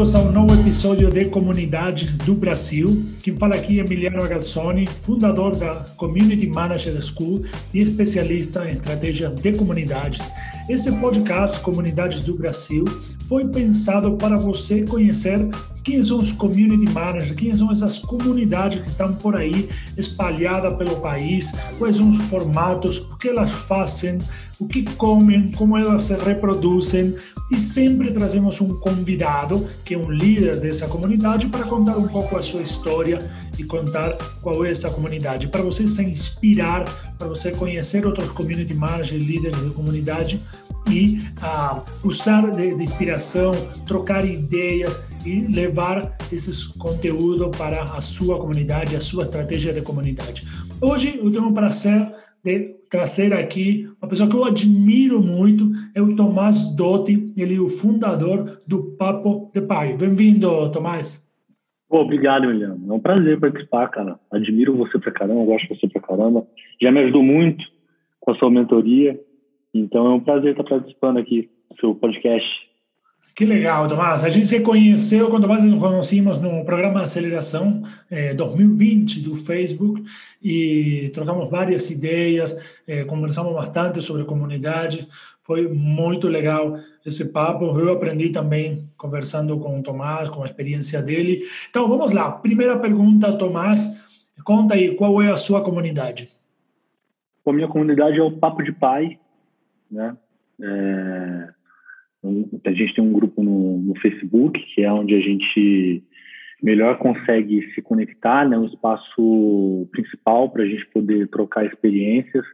bem-vindos ao novo episódio de Comunidades do Brasil. Quem fala aqui é Emiliano Agazzoni, fundador da Community Manager School e especialista em estratégia de comunidades. Esse podcast, Comunidades do Brasil, foi pensado para você conhecer quem são os community managers, quem são essas comunidades que estão por aí espalhadas pelo país, quais são os formatos, o que elas fazem, o que comem, como elas se reproduzem, e sempre trazemos um convidado que é um líder dessa comunidade para contar um pouco a sua história e contar qual é essa comunidade, para você se inspirar, para você conhecer outros community managers, líderes de comunidade e uh, usar de, de inspiração, trocar ideias e levar esses conteúdos para a sua comunidade, a sua estratégia de comunidade. Hoje eu tenho o prazer trazer aqui uma pessoa que eu admiro muito, é o Tomás Dotti, ele é o fundador do Papo de Pai. Bem-vindo, Tomás. Obrigado, Emiliano. É um prazer participar, cara. Admiro você pra caramba, gosto de você pra caramba. Já me ajudou muito com a sua mentoria. Então é um prazer estar participando aqui do seu podcast. Que legal, Tomás. A gente se conheceu quando nós nos conhecemos no programa aceleração eh, 2020 do Facebook e trocamos várias ideias, eh, conversamos bastante sobre comunidade. Foi muito legal esse papo. Eu aprendi também conversando com o Tomás, com a experiência dele. Então, vamos lá. Primeira pergunta, Tomás. Conta aí, qual é a sua comunidade? A minha comunidade é o Papo de Pai, né? É, a gente tem um grupo no, no, Facebook, que é onde a gente melhor consegue se conectar, né? Um espaço principal para a gente poder trocar experiências.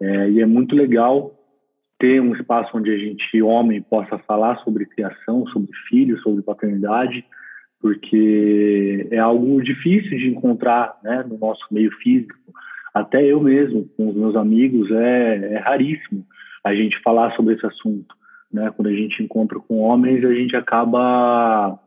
É, e é muito legal ter um espaço onde a gente, homem, possa falar sobre criação, sobre filhos, sobre paternidade, porque é algo difícil de encontrar né, no nosso meio físico. Até eu mesmo, com os meus amigos, é, é raríssimo a gente falar sobre esse assunto. Né? Quando a gente encontra com homens, a gente acaba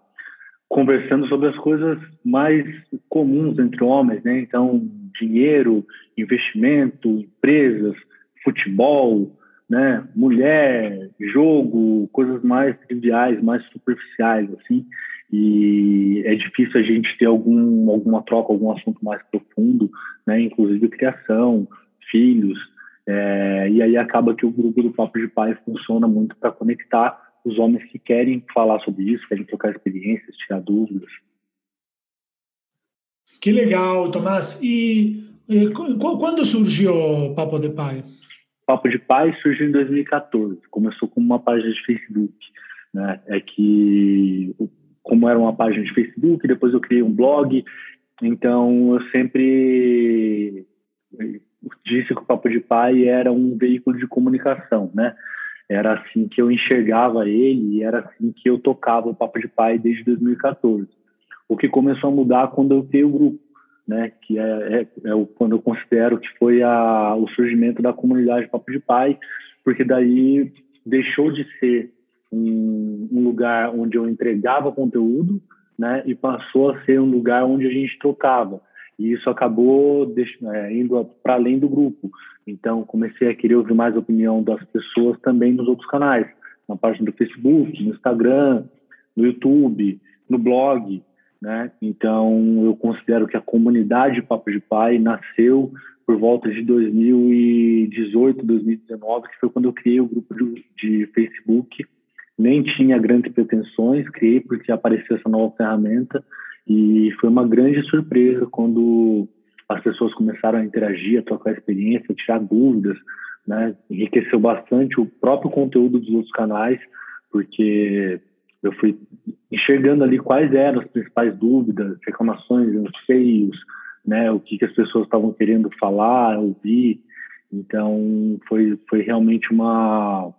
conversando sobre as coisas mais comuns entre homens, né? Então, dinheiro, investimento, empresas, futebol, né? Mulher, jogo, coisas mais triviais, mais superficiais, assim. E é difícil a gente ter algum alguma troca, algum assunto mais profundo, né? Inclusive criação, filhos, é, e aí acaba que o grupo do Papo de Pai funciona muito para conectar os homens que querem falar sobre isso, querem trocar experiências, tirar dúvidas. Que legal, Tomás. E, e quando surgiu o Papo de Pai? Papo de Pai surgiu em 2014. Começou como uma página de Facebook. Né? É que, como era uma página de Facebook, depois eu criei um blog. Então, eu sempre disse que o Papo de Pai era um veículo de comunicação, né? Era assim que eu enxergava ele e era assim que eu tocava o Papo de Pai desde 2014. O que começou a mudar quando eu tenho o grupo, né? Que é, é, é o, quando eu considero que foi a, o surgimento da comunidade Papo de Pai, porque daí deixou de ser um, um lugar onde eu entregava conteúdo, né? E passou a ser um lugar onde a gente trocava e isso acabou é, indo para além do grupo. Então, comecei a querer ouvir mais a opinião das pessoas também nos outros canais, na página do Facebook, no Instagram, no YouTube, no blog, né? Então, eu considero que a comunidade Papo de Pai nasceu por volta de 2018, 2019, que foi quando eu criei o grupo de, de Facebook. Nem tinha grandes pretensões, criei porque apareceu essa nova ferramenta e foi uma grande surpresa quando as pessoas começaram a interagir, a trocar experiência, a tirar dúvidas, né? Enriqueceu bastante o próprio conteúdo dos outros canais, porque eu fui enxergando ali quais eram as principais dúvidas, reclamações, anseios, né? O que, que as pessoas estavam querendo falar, ouvir. Então, foi, foi realmente uma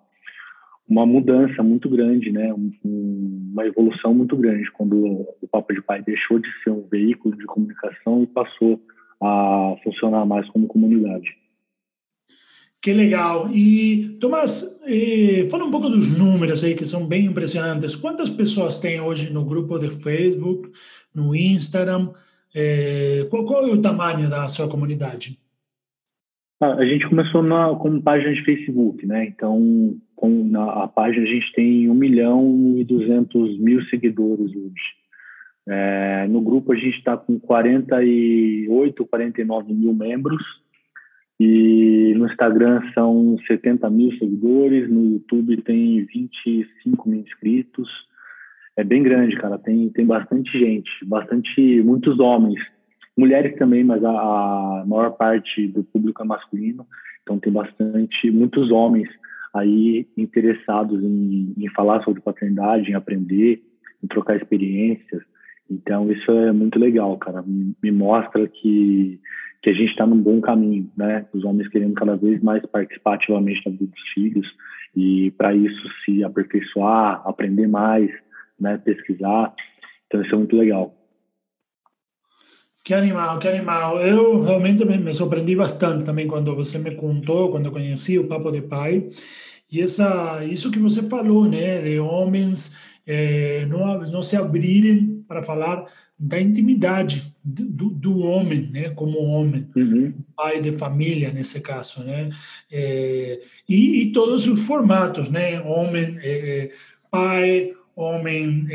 uma mudança muito grande, né? Um, uma evolução muito grande quando o Papo de Pai deixou de ser um veículo de comunicação e passou a funcionar mais como comunidade. Que legal. E, Tomás, eh, fala um pouco dos números aí, que são bem impressionantes. Quantas pessoas tem hoje no grupo de Facebook, no Instagram? Eh, qual, qual, é o tamanho da sua comunidade? Ah, a gente começou na, como página de Facebook, né? Então, com na, a página a gente tem 1 milhão e 200 mil seguidores hoje. É, no grupo a gente está com 48, 49 mil membros. E no Instagram são 70 mil seguidores, no YouTube tem 25 mil inscritos. É bem grande, cara. Tem, tem bastante gente, bastante, muitos homens mulheres também, mas a, a maior parte do público é masculino, então tem bastante, muitos homens aí interessados em, em falar sobre paternidade, em aprender, em trocar experiências. Então isso é muito legal, cara. Me, me mostra que que a gente está num bom caminho, né? Os homens querendo cada vez mais participar ativamente da vida dos filhos e para isso se aperfeiçoar, aprender mais, né? Pesquisar. Então isso é muito legal. Que animal, que animal. Eu realmente me, me surpreendi bastante também quando você me contou, quando conheci o Papo de Pai. E essa, isso que você falou, né, de homens é, não, não se abrirem para falar da intimidade do, do homem, né, como homem, uhum. pai de família nesse caso, né, é, e, e, todos os formatos, né, homem, é, pai, homem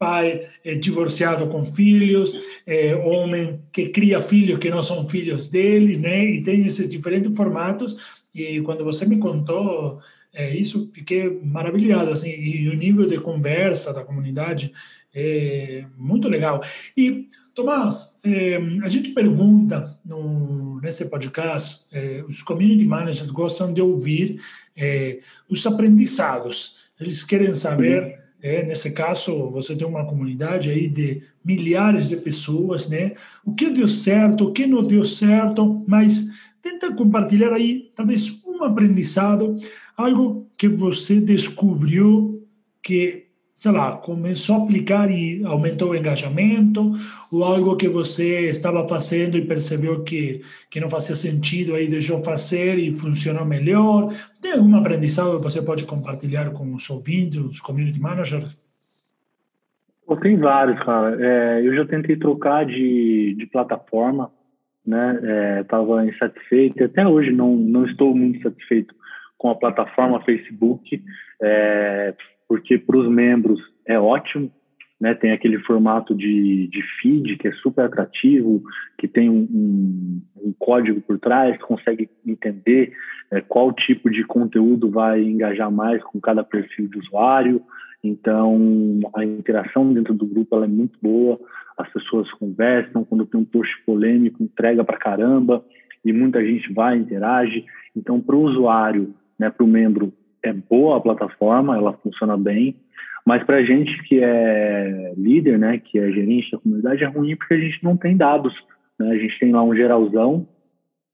pai é, divorciado com filhos, é, homem que cria filhos que não são filhos dele, né? E tem esses diferentes formatos. E quando você me contou é, isso, fiquei maravilhado, assim. E o nível de conversa da comunidade é muito legal. E Tomás, é, a gente pergunta no, nesse podcast, é, os community managers gostam de ouvir é, os aprendizados. Eles querem saber é, nesse caso, você tem uma comunidade aí de milhares de pessoas, né? O que deu certo, o que não deu certo, mas tenta compartilhar aí talvez um aprendizado, algo que você descobriu que sei lá, começou a aplicar e aumentou o engajamento, ou algo que você estava fazendo e percebeu que, que não fazia sentido, aí deixou fazer e funcionou melhor? Tem algum aprendizado que você pode compartilhar com os ouvintes, os community managers? Tem vários, cara. É, eu já tentei trocar de, de plataforma, né? Estava é, insatisfeito, até hoje não, não estou muito satisfeito com a plataforma Facebook. É, porque para os membros é ótimo, né? Tem aquele formato de, de feed que é super atrativo, que tem um, um, um código por trás, consegue entender é, qual tipo de conteúdo vai engajar mais com cada perfil de usuário. Então, a interação dentro do grupo é muito boa, as pessoas conversam, quando tem um post polêmico, entrega para caramba, e muita gente vai, interage. Então, para o usuário, né, para o membro, é boa a plataforma, ela funciona bem, mas para a gente que é líder, né, que é gerente da comunidade, é ruim porque a gente não tem dados. Né? A gente tem lá um geralzão,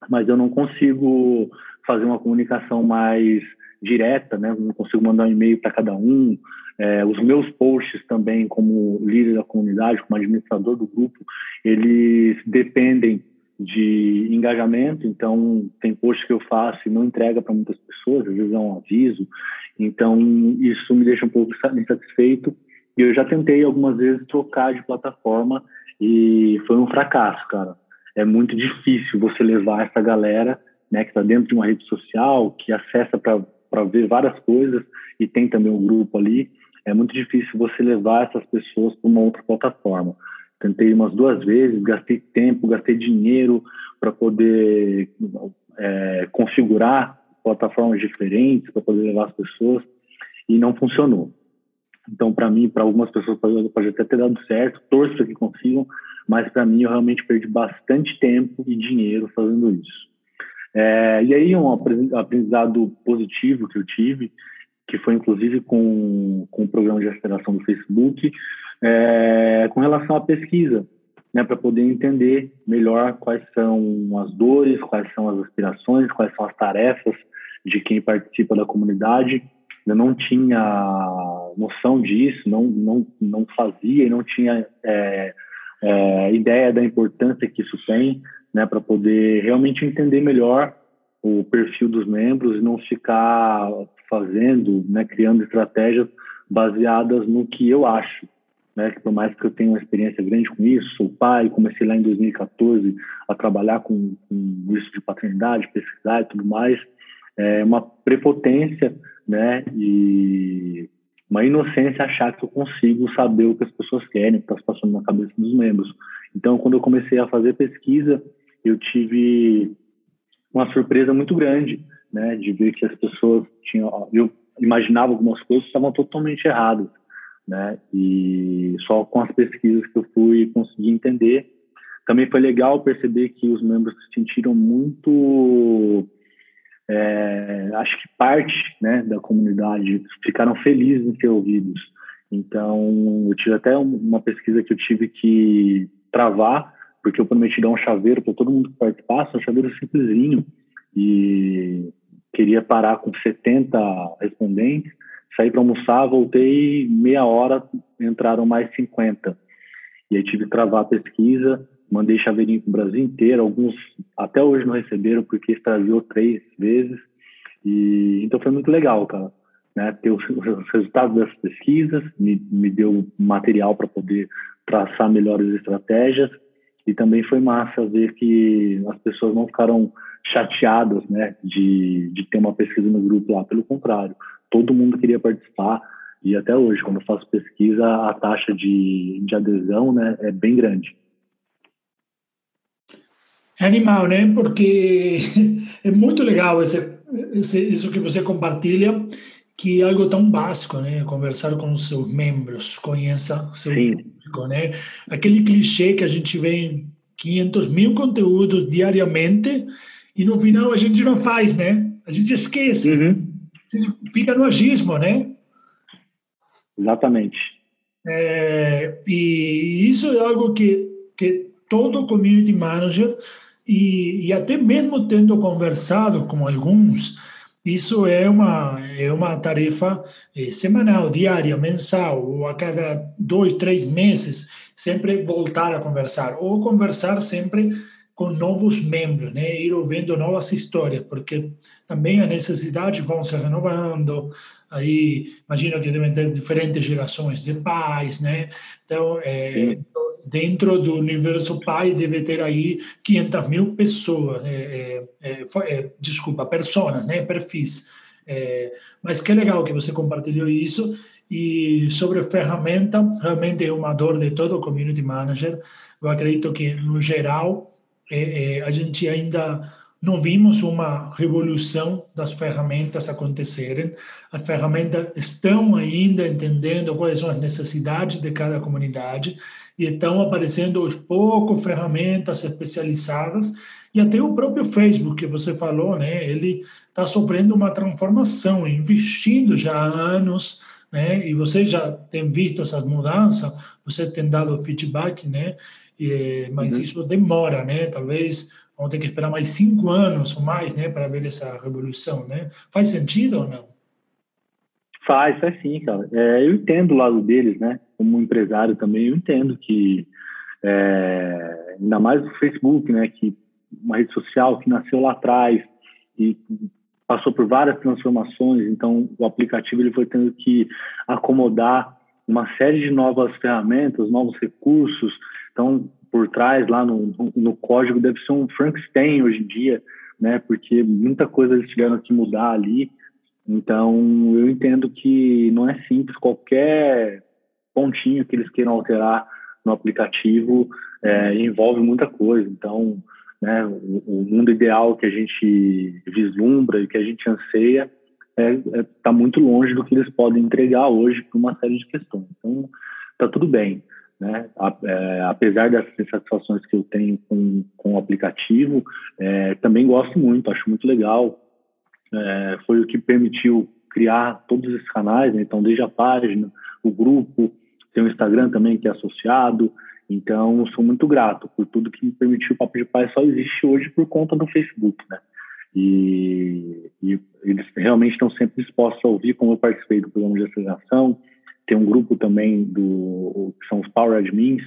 mas eu não consigo fazer uma comunicação mais direta, né? não consigo mandar um e-mail para cada um. É, os meus posts também, como líder da comunidade, como administrador do grupo, eles dependem de engajamento, então tem posts que eu faço e não entrega para muitas pessoas, às vezes é um aviso, então isso me deixa um pouco insatisfeito e eu já tentei algumas vezes trocar de plataforma e foi um fracasso, cara. É muito difícil você levar essa galera, né, que está dentro de uma rede social, que acessa para ver várias coisas e tem também um grupo ali, é muito difícil você levar essas pessoas para uma outra plataforma. Tentei umas duas vezes, gastei tempo, gastei dinheiro para poder é, configurar plataformas diferentes, para poder levar as pessoas, e não funcionou. Então, para mim, para algumas pessoas pode, pode, até ter dado certo, torço para que consigam, mas para mim eu realmente perdi bastante tempo e dinheiro fazendo isso. É, e aí um aprendizado positivo que eu tive, que foi inclusive com, com o programa de aceleração do Facebook, é, com relação à pesquisa, né, para poder entender melhor quais são as dores, quais são as aspirações, quais são as tarefas de quem participa da comunidade. Eu não tinha noção disso, não, não, não fazia e não tinha é, é, ideia da importância que isso tem, né, para poder realmente entender melhor o perfil dos membros e não ficar fazendo, né, criando estratégias baseadas no que eu acho, né, que por mais que eu tenha uma experiência grande com isso, sou pai, comecei lá em 2014 a trabalhar com, com isso de paternidade, pesquisar e tudo mais, é uma prepotência, né, e uma inocência achar que eu consigo saber o que as pessoas querem, o que está passando na cabeça dos membros. Então, quando eu comecei a fazer pesquisa, eu tive uma surpresa muito grande, né, de ver que as pessoas tinham, eu imaginava algumas coisas que estavam totalmente erradas né? E só com as pesquisas que eu fui conseguir entender. Também foi legal perceber que os membros se sentiram muito, é, acho que parte, né, da comunidade, ficaram felizes em ser ouvidos. Então, eu tive até uma pesquisa que eu tive que travar, porque eu prometi dar um chaveiro para todo mundo que participasse, um chaveiro simplesinho, e queria parar com 70 respondentes, saí para almoçar, voltei meia hora, entraram mais 50. E aí tive que travar a pesquisa, mandei chaveirinho para o Brasil inteiro, alguns até hoje não receberam porque extraviou três vezes. E então foi muito legal, cara, né? Ter os, os resultados dessas pesquisas, me, me deu material para poder traçar melhores estratégias e também foi massa ver que as pessoas não ficaram chateadas, né, de, de ter uma pesquisa no grupo lá, pelo contrário, todo mundo queria participar e até hoje, quando eu faço pesquisa, a taxa de, de adesão né, é bem grande. É animal, né? Porque é muito legal esse, esse, isso que você compartilha, que é algo tão básico, né? Conversar com os seus membros, conheça seu Sim. público, né? Aquele clichê que a gente vê em 500 mil conteúdos diariamente e no final a gente não faz, né? A gente esquece. Uhum fica no agismo, né? Exatamente. É, e isso é algo que, que todo community manager, e, e até mesmo tendo conversado com alguns, isso é uma, é uma tarefa é, semanal, diária, mensal, ou a cada dois, três meses, sempre voltar a conversar, ou conversar sempre com novos membros, né? Ir ouvindo novas histórias, porque também a necessidade vão se renovando. Aí, imagino que devem ter diferentes gerações de pais, né? Então, é, dentro do universo pai, deve ter aí 500 mil pessoas, é, é, é desculpa, pessoas, né? Perfis. É, mas que legal que você compartilhou isso. E sobre ferramenta, realmente é uma dor de todo community manager. Eu acredito que, no geral, é, é, a gente ainda não vimos uma revolução das ferramentas acontecerem. As ferramentas estão ainda entendendo quais são as necessidades de cada comunidade e estão aparecendo aos poucos ferramentas especializadas e até o próprio Facebook que você falou, né? Ele está sofrendo uma transformação, investindo já há anos, né? E você já tem visto essas mudanças, você tem dado feedback, né? E, mas uhum. isso demora, né? Talvez vamos ter que esperar mais cinco anos ou mais, né, para ver essa revolução, né? Faz sentido ou não? Faz, faz sim, cara. É, eu entendo o lado deles, né? Como empresário também, eu entendo que é, ainda mais o Facebook, né? Que uma rede social que nasceu lá atrás e passou por várias transformações, então o aplicativo ele foi tendo que acomodar uma série de novas ferramentas, novos recursos, então, por trás, lá no, no código, deve ser um Frankenstein hoje em dia, né? Porque muita coisa eles tiveram que mudar ali. Então, eu entendo que não é simples. Qualquer pontinho que eles queiram alterar no aplicativo é, envolve muita coisa. Então, né, o, o, mundo ideal que a gente vislumbra e que a gente anseia está é, é, tá muito longe do que eles podem entregar hoje por uma série de questões. Então, está tudo bem. Né? É, apesar das insatisfações que eu tenho com, com o aplicativo, é, também gosto muito, acho muito legal. É, foi o que permitiu criar todos esses canais, né? então desde a página, o grupo, tem o Instagram também que é associado, então sou muito grato por tudo que me permitiu. O Papo de Pai só existe hoje por conta do Facebook, né? E, e eles realmente estão sempre dispostos a ouvir, como eu participei do programa de aceleração, tem um grupo também do que são os Power Admins,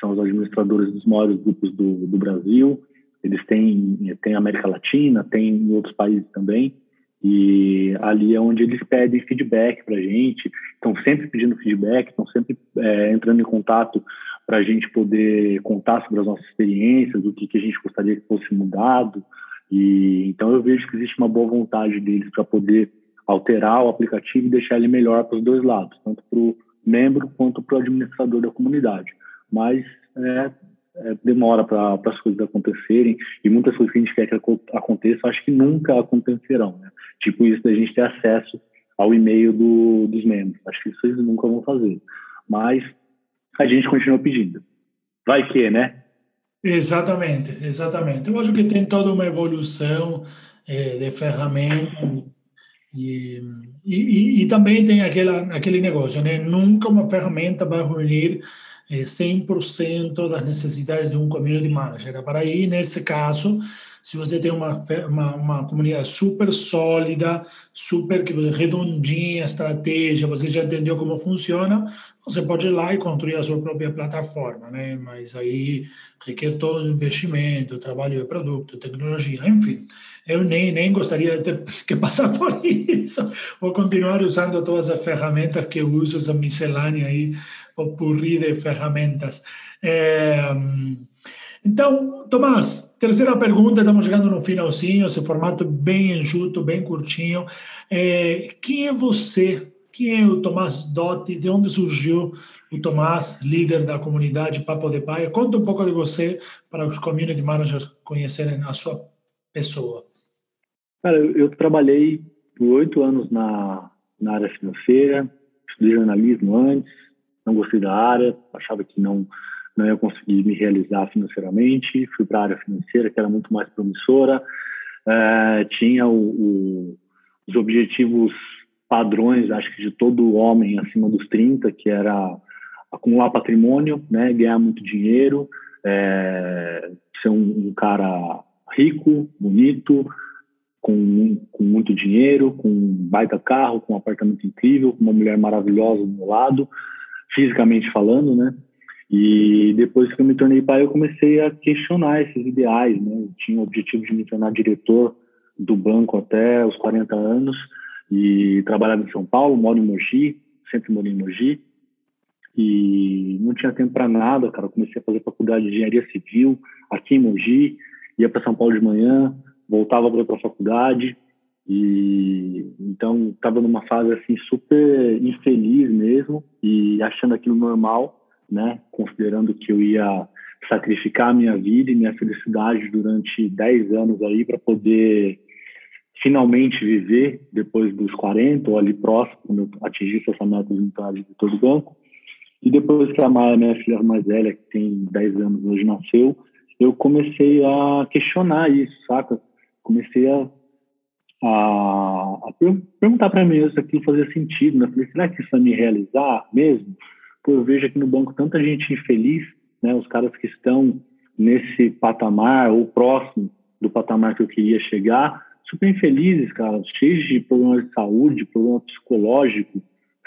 são os administradores dos maiores grupos do, do Brasil. Eles têm tem América Latina, tem em outros países também. E ali é onde eles pedem feedback para a gente, estão sempre pedindo feedback, estão sempre é, entrando em contato para a gente poder contar sobre as nossas experiências, o que, que a gente gostaria que fosse mudado. E então eu vejo que existe uma boa vontade deles para poder alterar o aplicativo e deixar ele melhor para os dois lados, tanto para o membro quanto para o administrador da comunidade. Mas é, é, demora para as coisas acontecerem e muitas coisas que a gente quer que aconteçam, acho que nunca acontecerão. Né? Tipo isso da gente ter acesso ao e-mail do, dos membros. Acho que isso eles nunca vão fazer. Mas a gente continua pedindo. Vai que, né? Exatamente, exatamente. Eu acho que tem toda uma evolução é, de ferramenta e, e, e, também tem aquela, aquele negócio, né? Nunca uma ferramenta vai reunir 100% das necessidades de um community manager. Para aí, nesse caso, se você tem uma, uma, uma comunidade super sólida, super redondinha, estratégia, você já entendeu como funciona, você pode ir lá e construir a sua própria plataforma, né? Mas aí requer todo o investimento, trabalho de produto, tecnologia, enfim. Eu nem, nem gostaria de ter que passar por isso. Vou continuar usando todas as ferramentas que eu uso, essa miscelânea aí, o purri de ferramentas. É, então, Tomás, terceira pergunta, estamos chegando no finalzinho, esse formato bem enxuto, bem curtinho. É, quem é você? Quem é o Tomás Dotti? De onde surgiu o Tomás, líder da comunidade Papo de Pai? Conta um pouco de você para os community managers conhecerem a sua pessoa. Cara, eu, trabalhei por oito anos na, na área financeira, estudei jornalismo antes, não gostei da área, achava que não não ia conseguir me realizar financeiramente. Fui para a área financeira, que era muito mais promissora. É, tinha o, o, os objetivos padrões, acho que de todo homem acima dos 30, que era acumular patrimônio, né, ganhar muito dinheiro, é, ser um, um, cara rico, bonito, com, com muito dinheiro, com um baita carro, com um apartamento incrível, com uma mulher maravilhosa do meu lado, fisicamente falando, né? E depois que eu me tornei pai, eu comecei a questionar esses ideais, né? Eu tinha o objetivo de me tornar diretor do banco até os 40 anos e trabalhava em São Paulo, moro em Mogi, sempre morei em Mogi e não tinha tempo para nada, cara. Eu comecei a fazer faculdade de engenharia civil aqui em Mogi, ia para São Paulo de manhã, voltava para a faculdade e então estava numa fase assim super infeliz mesmo e achando aquilo normal né? Considerando que eu ia sacrificar a minha vida e minha felicidade durante 10 anos aí para poder finalmente viver depois dos 40 ou ali próximo, quando eu atingisse essa meta de entrada de todo banco. E depois que a Maia, minha filha mais velha, que tem 10 anos hoje, nasceu, eu comecei a questionar isso, saca? Comecei a, a, a perguntar para mim se aquilo fazia sentido, né? Falei, será que isso vai me realizar mesmo? eu vejo aqui no banco tanta gente infeliz, né? Os caras que estão nesse patamar ou próximo do patamar que eu queria chegar, super infelizes, cara, cheios de problemas de saúde, problema psicológico,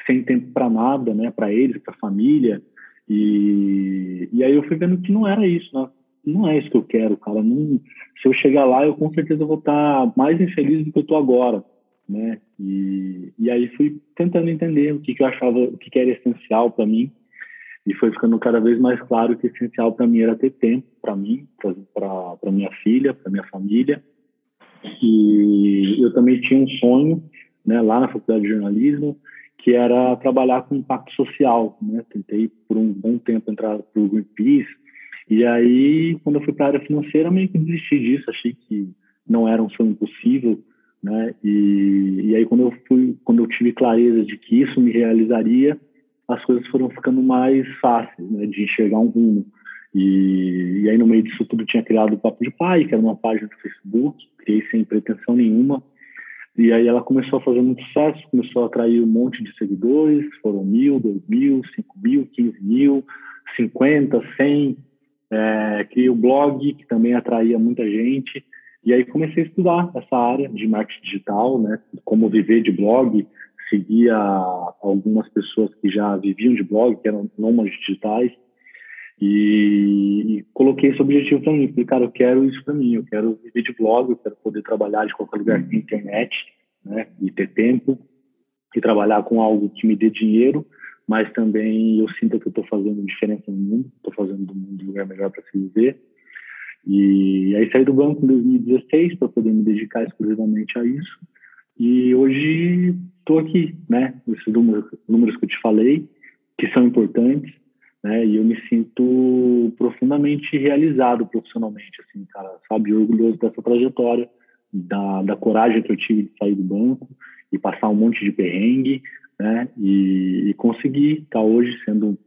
sem tempo para nada, né? Para eles, para a família. E, e aí eu fui vendo que não era isso, né? Não é isso que eu quero, cara. Não, se eu chegar lá, eu com certeza vou estar mais infeliz do que eu estou agora, né? E, e aí fui tentando entender o que, que eu achava, o que, que era essencial para mim, e foi ficando cada vez mais claro que essencial para mim era ter tempo para mim, para minha filha, para minha família. E eu também tinha um sonho, né, lá na faculdade de jornalismo, que era trabalhar com impacto social, né? Tentei por um bom tempo entrar para o Greenpeace, e aí quando eu fui para a área financeira meio que desisti disso, achei que não era um sonho possível, né? E, e aí quando eu fui, quando eu tive clareza de que isso me realizaria, as coisas foram ficando mais fáceis, né, de enxergar um rumo. E, e, aí no meio disso tudo tinha criado o Papo de Pai, que era uma página do Facebook, criei sem pretensão nenhuma. E aí ela começou a fazer muito sucesso, começou a atrair um monte de seguidores, foram mil, dois mil, cinco mil, quinze mil, cinquenta, cem. É, criei o blog, que também atraía muita gente. E aí comecei a estudar essa área de marketing digital, né? Como viver de blog. Seguia algumas pessoas que já viviam de blog, que eram nômades digitais. E, e, coloquei esse objetivo para mim. Falei, cara, eu quero isso para mim. Eu quero viver de blog, eu quero poder trabalhar de qualquer lugar na internet, né? E ter tempo e trabalhar com algo que me dê dinheiro, mas também eu sinto que eu estou fazendo diferença no mundo, estou fazendo do mundo um lugar melhor para se viver. E aí saí do banco em 2016 para poder me dedicar exclusivamente a isso. E hoje estou aqui, né? Esses números, números que eu te falei, que são importantes, né? E eu me sinto profundamente realizado profissionalmente, assim, cara, sabe? Orgulhoso dessa trajetória, da, da coragem que eu tive de sair do banco e passar um monte de perrengue, né? E, e conseguir estar tá hoje sendo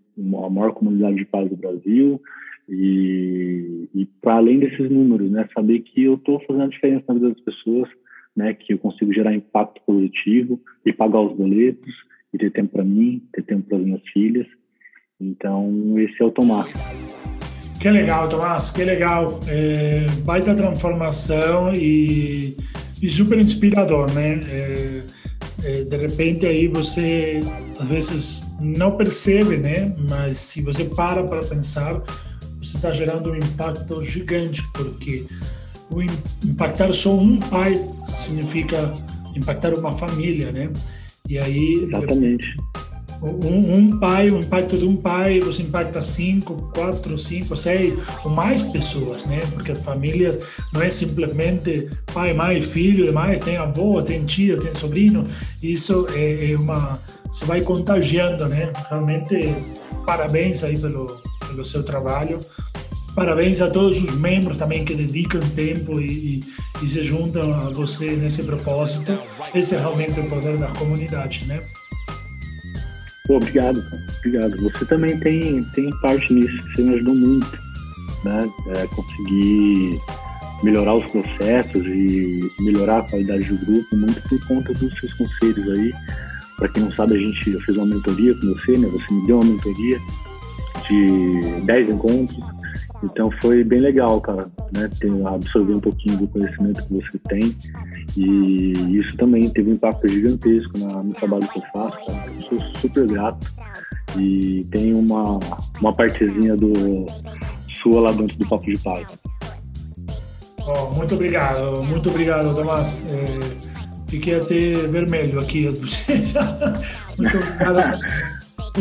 a maior comunidade de paz do Brasil e, e para além desses números, né? Saber que eu estou fazendo a diferença na vida das pessoas, né? Que eu consigo gerar impacto positivo e pagar os boletos e ter tempo para mim, ter tempo para as minhas filhas. Então, esse é o Tomás. Que legal, Tomás, que legal. É, baita transformação e, e super inspirador, né? É, de repente aí você às vezes não percebe, né? Mas se você para para pensar, você está gerando um impacto gigante, porque o impactar só um pai significa impactar uma família, né? E aí. Exatamente. Um, um, pai, o impacto de um pai, você impacta cinco, quatro, cinco, seis ou mais pessoas, né? Porque a família não é simplesmente pai, mãe, filho, mãe, tem avô, tem tia, tem sobrinho. Isso é, é uma. Você vai contagiando, né? Realmente, parabéns aí pelo, pelo seu trabalho. Parabéns a todos os membros também que dedicam tempo e, e, e se juntam a você nesse propósito. Esse é realmente o poder da comunidade, né? Pô, obrigado, cara. obrigado. Você também tem, tem parte nisso, você me ajudou muito, né? É, conseguir melhorar os processos e melhorar a qualidade do grupo, muito por conta dos seus conselhos aí. Para quem não sabe, a gente, eu fiz uma mentoria com você, né? Você me deu uma mentoria de 10 encontros então foi bem legal, cara, né? Absorver um pouquinho do conhecimento que você tem. E isso também teve um impacto gigantesco no trabalho que eu faço, cara. Sou super grato. E tem uma, uma partezinha do sua lá dentro do Papo de Pai. Oh, muito obrigado, muito obrigado, Tomás. É, fiquei até vermelho aqui. muito obrigado.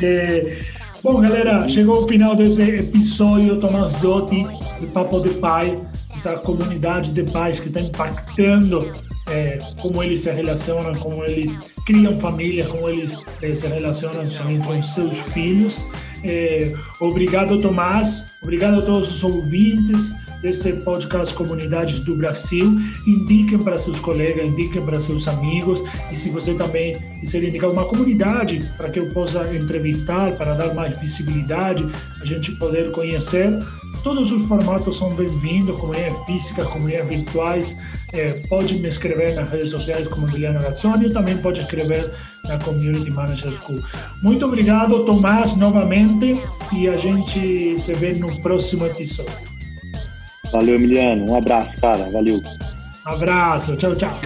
É, Bom, galera, chegou o final desse episódio. Tomás Dotti, do Papo de Pai, essa comunidade de pais que está impactando é, como eles se relacionam, como eles criam família, como eles é, se relacionam também com seus filhos. É, obrigado, Tomás. Obrigado a todos os ouvintes desse podcast Comunidades do Brasil. Indiquem para seus colegas, indiquem para seus amigos. E se você também quiser indicar uma comunidade para que eu possa entrevistar, para dar mais visibilidade, a gente poder conhecer, todos os formatos são bem-vindos, comunidades físicas, comunidades virtuais. É, pode me escrever nas redes sociais como Emiliano Gazzoni, também pode escrever na Community Manager School. Muito obrigado, Tomás, novamente, e a gente se vê no próximo episódio. Valeu, Emiliano. Um abraço, cara. Valeu. Abraço. Tchau, tchau.